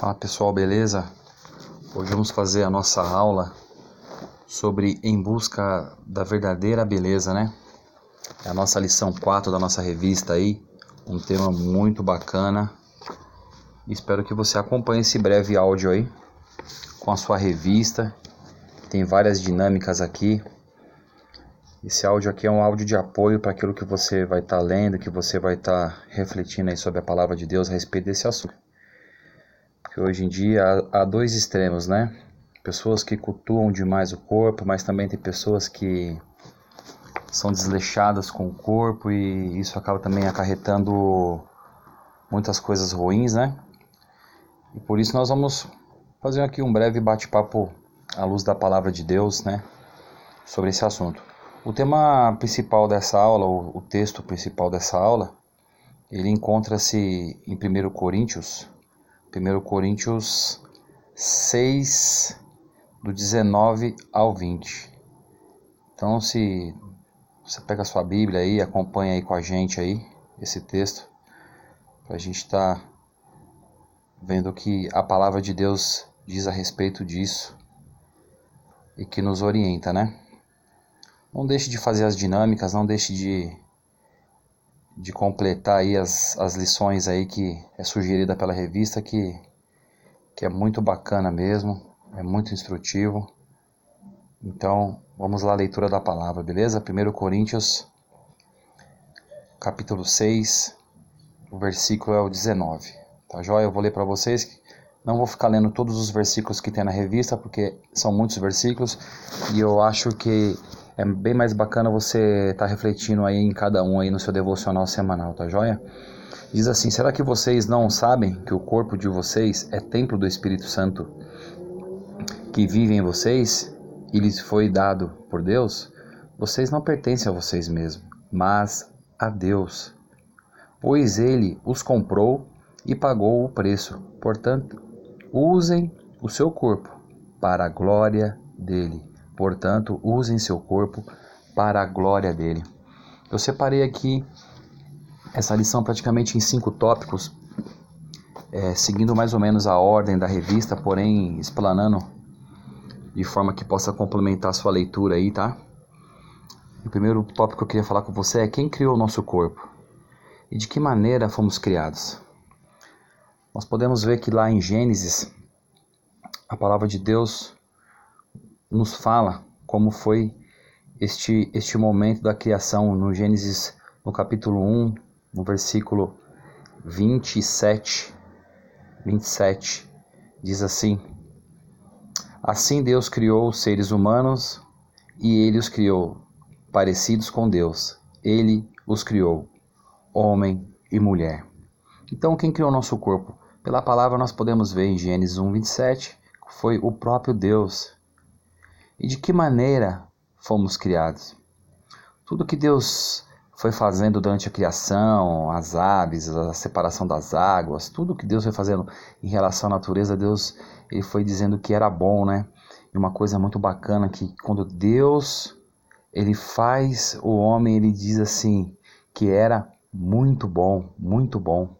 Fala pessoal, beleza? Hoje vamos fazer a nossa aula sobre Em Busca da Verdadeira Beleza, né? É a nossa lição 4 da nossa revista aí, um tema muito bacana. Espero que você acompanhe esse breve áudio aí com a sua revista. Tem várias dinâmicas aqui. Esse áudio aqui é um áudio de apoio para aquilo que você vai estar tá lendo, que você vai estar tá refletindo aí sobre a palavra de Deus a respeito desse assunto. Porque hoje em dia há, há dois extremos, né? Pessoas que cultuam demais o corpo, mas também tem pessoas que são desleixadas com o corpo e isso acaba também acarretando muitas coisas ruins, né? E por isso nós vamos fazer aqui um breve bate-papo à luz da palavra de Deus, né? Sobre esse assunto. O tema principal dessa aula, o texto principal dessa aula, ele encontra-se em 1 Coríntios, 1 Coríntios 6, do 19 ao 20. Então, se você pega a sua Bíblia aí, acompanha aí com a gente aí esse texto, para a gente estar tá vendo o que a palavra de Deus diz a respeito disso e que nos orienta, né? Não deixe de fazer as dinâmicas, não deixe de de completar aí as, as lições aí que é sugerida pela revista que, que é muito bacana mesmo, é muito instrutivo. Então, vamos lá a leitura da palavra, beleza? 1 Coríntios, capítulo 6, o versículo é o 19. Tá joia? Eu vou ler para vocês. Não vou ficar lendo todos os versículos que tem na revista, porque são muitos versículos e eu acho que é bem mais bacana você estar tá refletindo aí em cada um aí no seu devocional semanal, tá joia? Diz assim: Será que vocês não sabem que o corpo de vocês é templo do Espírito Santo que vive em vocês e lhes foi dado por Deus? Vocês não pertencem a vocês mesmos, mas a Deus. Pois ele os comprou e pagou o preço. Portanto, usem o seu corpo para a glória dele. Portanto, usem seu corpo para a glória dele. Eu separei aqui essa lição praticamente em cinco tópicos, é, seguindo mais ou menos a ordem da revista, porém explanando de forma que possa complementar a sua leitura aí, tá? O primeiro tópico que eu queria falar com você é quem criou o nosso corpo e de que maneira fomos criados. Nós podemos ver que lá em Gênesis, a palavra de Deus nos fala como foi este, este momento da criação no Gênesis, no capítulo 1, no versículo 27, 27, diz assim: Assim Deus criou os seres humanos e ele os criou parecidos com Deus. Ele os criou, homem e mulher. Então, quem criou nosso corpo? Pela palavra nós podemos ver em Gênesis 1, 27, foi o próprio Deus e de que maneira fomos criados. Tudo que Deus foi fazendo durante a criação, as aves, a separação das águas, tudo que Deus foi fazendo em relação à natureza, Deus ele foi dizendo que era bom, né? E uma coisa muito bacana que quando Deus ele faz o homem, ele diz assim que era muito bom, muito bom,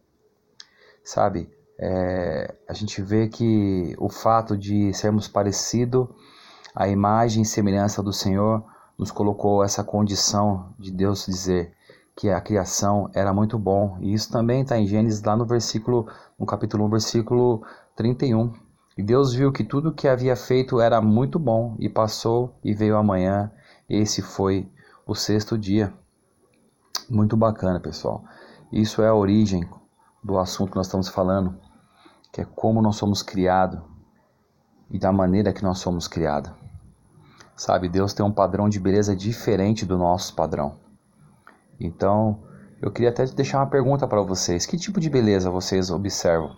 sabe? É, a gente vê que o fato de sermos parecidos a imagem e semelhança do Senhor nos colocou essa condição de Deus dizer que a criação era muito bom. E isso também está em Gênesis, lá no versículo, no capítulo 1, versículo 31. E Deus viu que tudo que havia feito era muito bom, e passou e veio amanhã. Esse foi o sexto dia. Muito bacana, pessoal. Isso é a origem do assunto que nós estamos falando, que é como nós somos criados e da maneira que nós somos criados. Sabe, Deus tem um padrão de beleza diferente do nosso padrão. Então, eu queria até deixar uma pergunta para vocês: que tipo de beleza vocês observam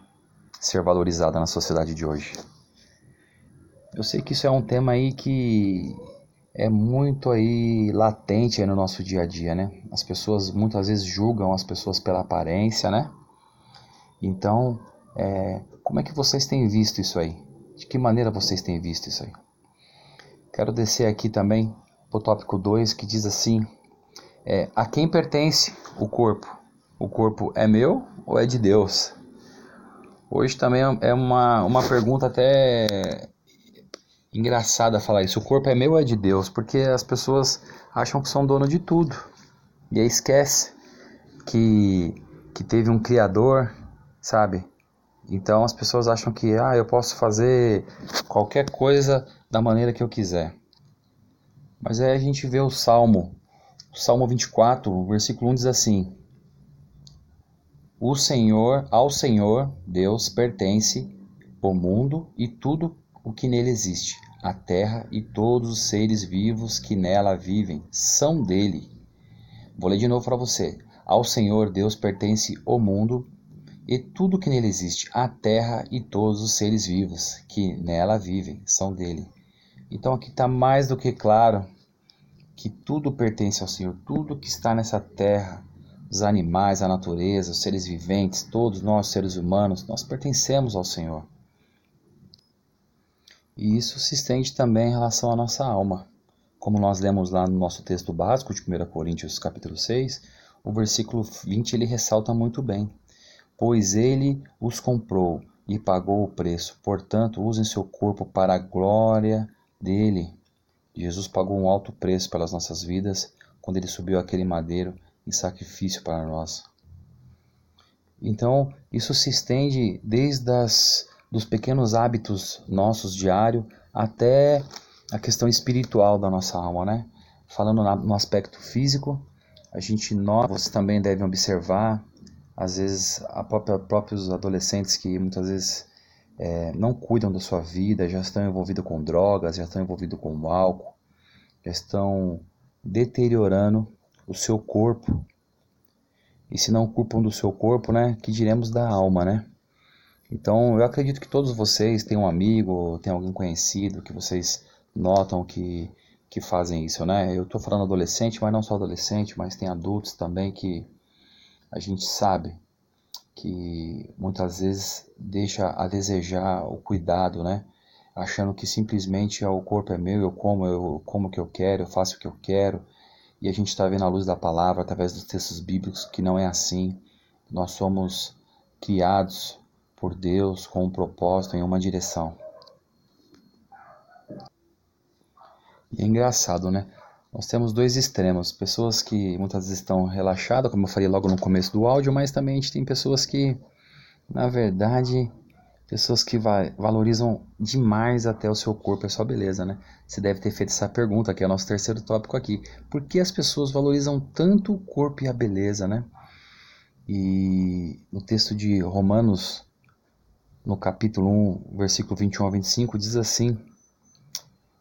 ser valorizada na sociedade de hoje? Eu sei que isso é um tema aí que é muito aí latente aí no nosso dia a dia, né? As pessoas muitas vezes julgam as pessoas pela aparência, né? Então, é, como é que vocês têm visto isso aí? De que maneira vocês têm visto isso aí? Quero descer aqui também para o tópico 2 que diz assim: é, A quem pertence o corpo? O corpo é meu ou é de Deus? Hoje também é uma, uma pergunta até engraçada falar isso. O corpo é meu ou é de Deus? Porque as pessoas acham que são dono de tudo. E aí esquece que, que teve um criador, sabe? Então as pessoas acham que ah, eu posso fazer qualquer coisa da maneira que eu quiser. Mas aí a gente vê o Salmo, o Salmo 24, o versículo 1 diz assim: O Senhor, ao Senhor, Deus pertence o mundo e tudo o que nele existe. A terra e todos os seres vivos que nela vivem são dele. Vou ler de novo para você. Ao Senhor Deus pertence o mundo e tudo que nele existe, a terra e todos os seres vivos que nela vivem são dele. Então aqui está mais do que claro que tudo pertence ao Senhor, tudo que está nessa terra, os animais, a natureza, os seres viventes, todos nós seres humanos, nós pertencemos ao Senhor. E isso se estende também em relação à nossa alma. Como nós lemos lá no nosso texto básico de 1 Coríntios capítulo 6, o versículo 20 ele ressalta muito bem. Pois ele os comprou e pagou o preço, portanto usem seu corpo para a glória dele. Jesus pagou um alto preço pelas nossas vidas quando ele subiu aquele madeiro em sacrifício para nós. Então, isso se estende desde as dos pequenos hábitos nossos diários até a questão espiritual da nossa alma, né? Falando no aspecto físico, a gente nós também devem observar, às vezes a própria, próprios adolescentes que muitas vezes é, não cuidam da sua vida, já estão envolvidos com drogas, já estão envolvidos com álcool, já estão deteriorando o seu corpo. E se não culpam do seu corpo, né? Que diremos da alma, né? Então, eu acredito que todos vocês têm um amigo, têm alguém conhecido que vocês notam que, que fazem isso, né? Eu estou falando adolescente, mas não só adolescente, mas tem adultos também que a gente sabe que muitas vezes deixa a desejar o cuidado, né? Achando que simplesmente o corpo é meu, eu como, eu como o que eu quero, eu faço o que eu quero. E a gente está vendo a luz da palavra através dos textos bíblicos que não é assim. Nós somos criados por Deus com um propósito em uma direção. E é engraçado, né? Nós temos dois extremos, pessoas que muitas vezes estão relaxadas, como eu falei logo no começo do áudio, mas também a gente tem pessoas que, na verdade, pessoas que valorizam demais até o seu corpo e a sua beleza, né? Você deve ter feito essa pergunta, que é o nosso terceiro tópico aqui. Por que as pessoas valorizam tanto o corpo e a beleza, né? E no texto de Romanos no capítulo 1, versículo 21 a 25, diz assim: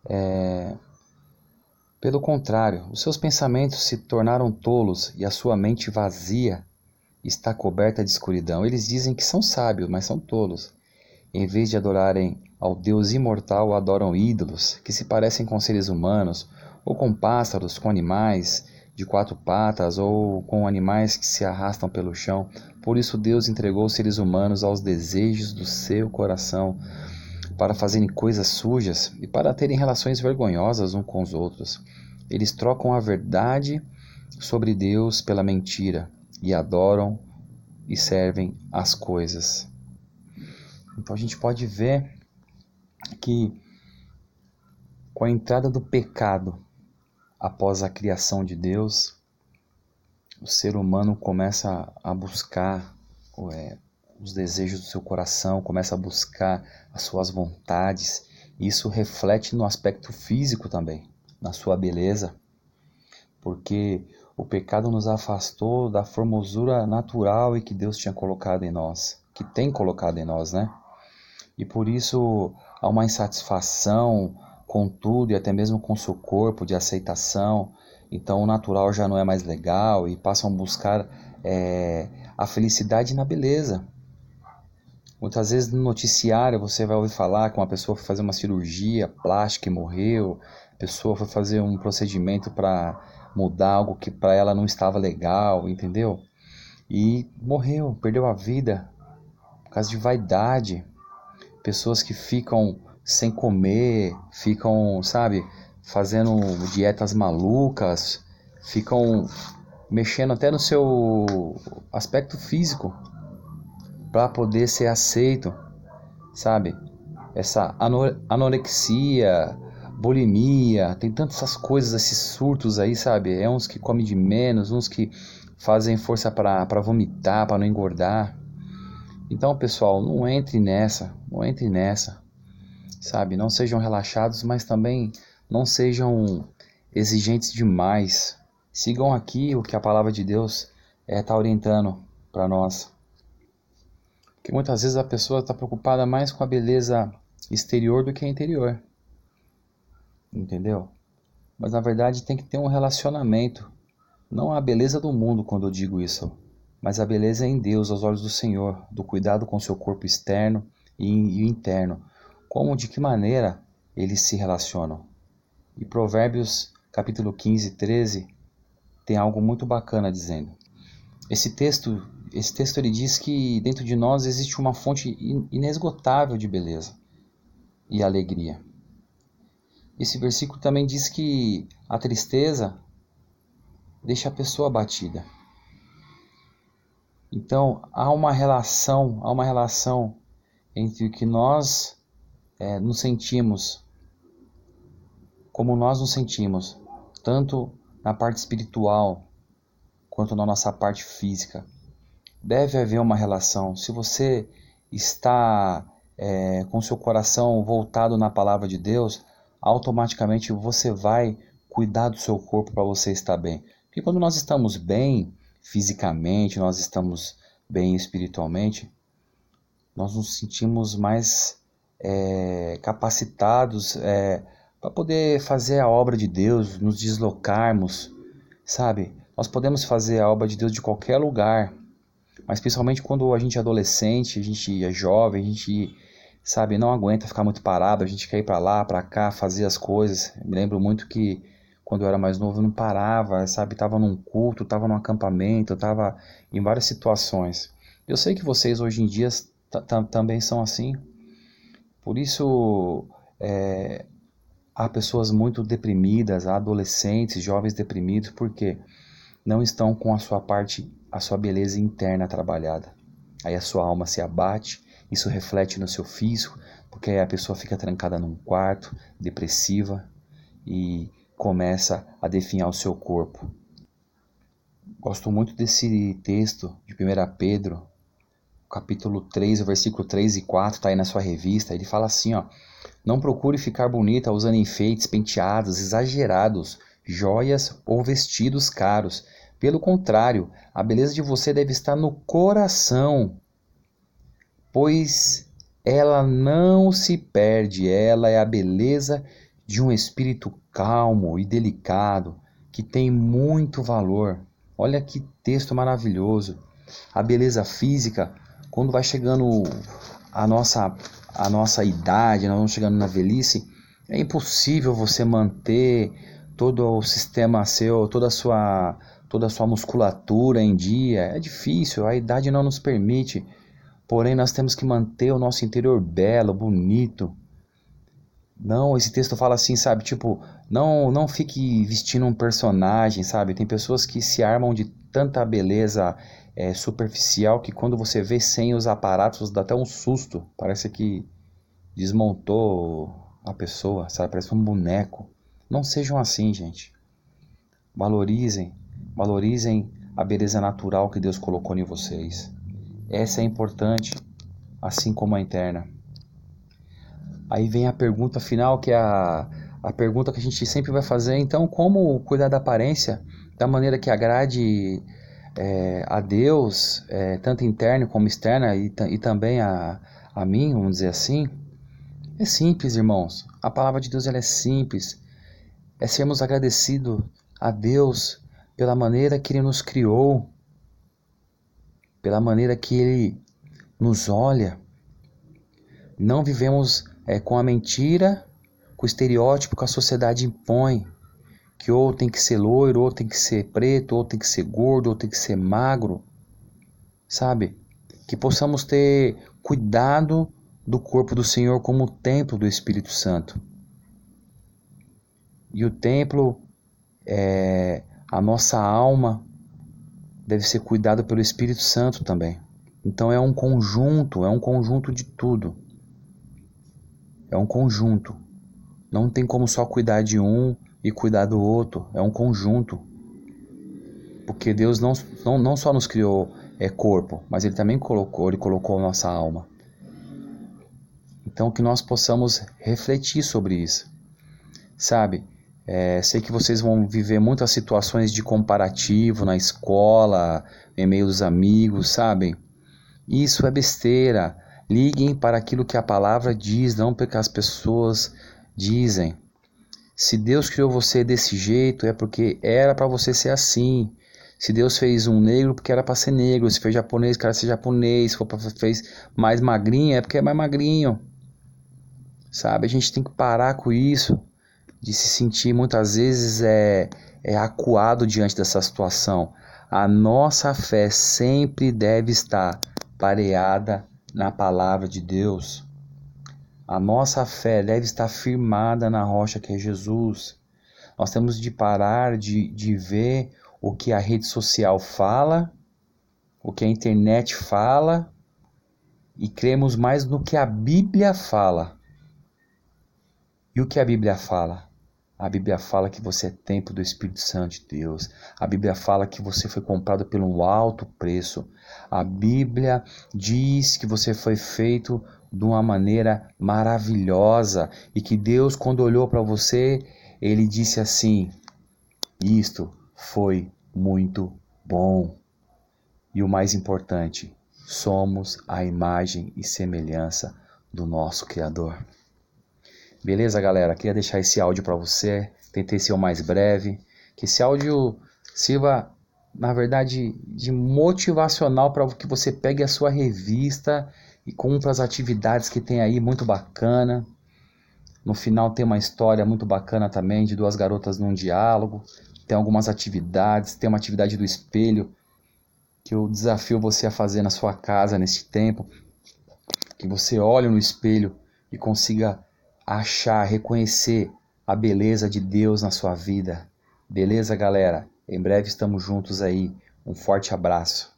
é, Pelo contrário, os seus pensamentos se tornaram tolos e a sua mente vazia está coberta de escuridão. Eles dizem que são sábios, mas são tolos. Em vez de adorarem ao Deus imortal, adoram ídolos que se parecem com seres humanos, ou com pássaros, com animais de quatro patas, ou com animais que se arrastam pelo chão. Por isso Deus entregou os seres humanos aos desejos do seu coração, para fazerem coisas sujas e para terem relações vergonhosas uns com os outros. Eles trocam a verdade sobre Deus pela mentira e adoram e servem as coisas. Então a gente pode ver que com a entrada do pecado após a criação de Deus, o ser humano começa a buscar é, os desejos do seu coração, começa a buscar as suas vontades. Isso reflete no aspecto físico também, na sua beleza, porque o pecado nos afastou da formosura natural e que Deus tinha colocado em nós, que tem colocado em nós, né? E por isso há uma insatisfação com tudo e até mesmo com o seu corpo de aceitação, então o natural já não é mais legal e passam a buscar é, a felicidade na beleza. Muitas vezes no noticiário você vai ouvir falar que uma pessoa foi fazer uma cirurgia plástica e morreu, a pessoa foi fazer um procedimento para mudar algo que para ela não estava legal, entendeu? E morreu, perdeu a vida por causa de vaidade. Pessoas que ficam sem comer, ficam, sabe, fazendo dietas malucas, ficam mexendo até no seu aspecto físico. Para poder ser aceito, sabe? Essa anorexia, bulimia, tem tantas essas coisas, esses surtos aí, sabe? É uns que comem de menos, uns que fazem força para vomitar, para não engordar. Então, pessoal, não entre nessa, não entre nessa, sabe? Não sejam relaxados, mas também não sejam exigentes demais. Sigam aqui o que a palavra de Deus está é, tá orientando para nós. Porque muitas vezes a pessoa está preocupada mais com a beleza exterior do que a interior. Entendeu? Mas na verdade tem que ter um relacionamento não a beleza do mundo quando eu digo isso, mas a beleza é em Deus, aos olhos do Senhor, do cuidado com seu corpo externo e interno. Como, de que maneira eles se relacionam. E Provérbios capítulo 15, 13 tem algo muito bacana dizendo. Esse texto, esse texto ele diz que dentro de nós existe uma fonte inesgotável de beleza e alegria. Esse versículo também diz que a tristeza deixa a pessoa abatida. Então há uma relação, há uma relação entre o que nós é, nos sentimos, como nós nos sentimos, tanto na parte espiritual quanto na nossa parte física. Deve haver uma relação. Se você está é, com seu coração voltado na palavra de Deus, automaticamente você vai cuidar do seu corpo para você estar bem. Porque quando nós estamos bem fisicamente, nós estamos bem espiritualmente, nós nos sentimos mais é, capacitados é, para poder fazer a obra de Deus, nos deslocarmos, sabe? Nós podemos fazer a obra de Deus de qualquer lugar, mas principalmente quando a gente é adolescente, a gente é jovem, a gente sabe não aguenta ficar muito parado, a gente quer ir para lá, para cá, fazer as coisas. Me lembro muito que quando eu era mais novo, eu não parava, sabe? Tava num culto, tava num acampamento, tava em várias situações. Eu sei que vocês hoje em dia também são assim. Por isso, é, há pessoas muito deprimidas, há adolescentes, jovens deprimidos, porque não estão com a sua parte, a sua beleza interna trabalhada. Aí a sua alma se abate, isso reflete no seu físico, porque aí a pessoa fica trancada num quarto, depressiva e começa a definhar o seu corpo. Gosto muito desse texto de 1 Pedro, capítulo 3, versículo 3 e 4, está aí na sua revista. Ele fala assim: ó, Não procure ficar bonita usando enfeites, penteados exagerados, joias ou vestidos caros. Pelo contrário, a beleza de você deve estar no coração, pois ela não se perde, ela é a beleza de um espírito calmo e delicado que tem muito valor. Olha que texto maravilhoso. A beleza física, quando vai chegando a nossa a nossa idade, nós vamos chegando na velhice, é impossível você manter todo o sistema seu, toda a sua toda a sua musculatura em dia. É difícil, a idade não nos permite. Porém, nós temos que manter o nosso interior belo, bonito, não, esse texto fala assim, sabe? Tipo, não, não fique vestindo um personagem, sabe? Tem pessoas que se armam de tanta beleza é, superficial que quando você vê sem os aparatos dá até um susto. Parece que desmontou a pessoa, sabe? Parece um boneco. Não sejam assim, gente. Valorizem, valorizem a beleza natural que Deus colocou em vocês. Essa é importante, assim como a interna. Aí vem a pergunta final, que é a, a pergunta que a gente sempre vai fazer. Então, como cuidar da aparência da maneira que agrade é, a Deus, é, tanto interna como externa, e, e também a, a mim, vamos dizer assim? É simples, irmãos. A palavra de Deus ela é simples. É sermos agradecidos a Deus pela maneira que Ele nos criou, pela maneira que Ele nos olha. Não vivemos é, com a mentira, com o estereótipo que a sociedade impõe, que ou tem que ser loiro, ou tem que ser preto, ou tem que ser gordo, ou tem que ser magro, sabe? Que possamos ter cuidado do corpo do Senhor como o templo do Espírito Santo. E o templo, é, a nossa alma, deve ser cuidada pelo Espírito Santo também. Então é um conjunto, é um conjunto de tudo. É um conjunto. Não tem como só cuidar de um e cuidar do outro. É um conjunto. Porque Deus não, não, não só nos criou é, corpo, mas Ele também colocou, Ele colocou a nossa alma. Então que nós possamos refletir sobre isso. Sabe? É, sei que vocês vão viver muitas situações de comparativo na escola, em meio dos amigos, sabem? Isso é besteira. Liguem para aquilo que a palavra diz, não porque as pessoas dizem. Se Deus criou você desse jeito, é porque era para você ser assim. Se Deus fez um negro, porque era para ser negro. Se fez japonês, cara ser japonês. Se fez mais magrinho, é porque é mais magrinho. Sabe? A gente tem que parar com isso, de se sentir muitas vezes é, é acuado diante dessa situação. A nossa fé sempre deve estar pareada na palavra de Deus. A nossa fé deve estar firmada na rocha que é Jesus. Nós temos de parar de, de ver o que a rede social fala, o que a internet fala, e cremos mais no que a Bíblia fala. E o que a Bíblia fala? A Bíblia fala que você é templo do Espírito Santo de Deus. A Bíblia fala que você foi comprado por um alto preço. A Bíblia diz que você foi feito de uma maneira maravilhosa e que Deus, quando olhou para você, ele disse assim: Isto foi muito bom. E o mais importante, somos a imagem e semelhança do nosso Criador. Beleza, galera? Queria deixar esse áudio para você. Tentei ser o mais breve. Que esse áudio sirva, na verdade, de motivacional para que você pegue a sua revista e cumpra as atividades que tem aí, muito bacana. No final tem uma história muito bacana também de duas garotas num diálogo. Tem algumas atividades, tem uma atividade do espelho que eu desafio você a fazer na sua casa nesse tempo. Que você olhe no espelho e consiga achar, reconhecer a beleza de Deus na sua vida. Beleza, galera? Em breve estamos juntos aí. Um forte abraço.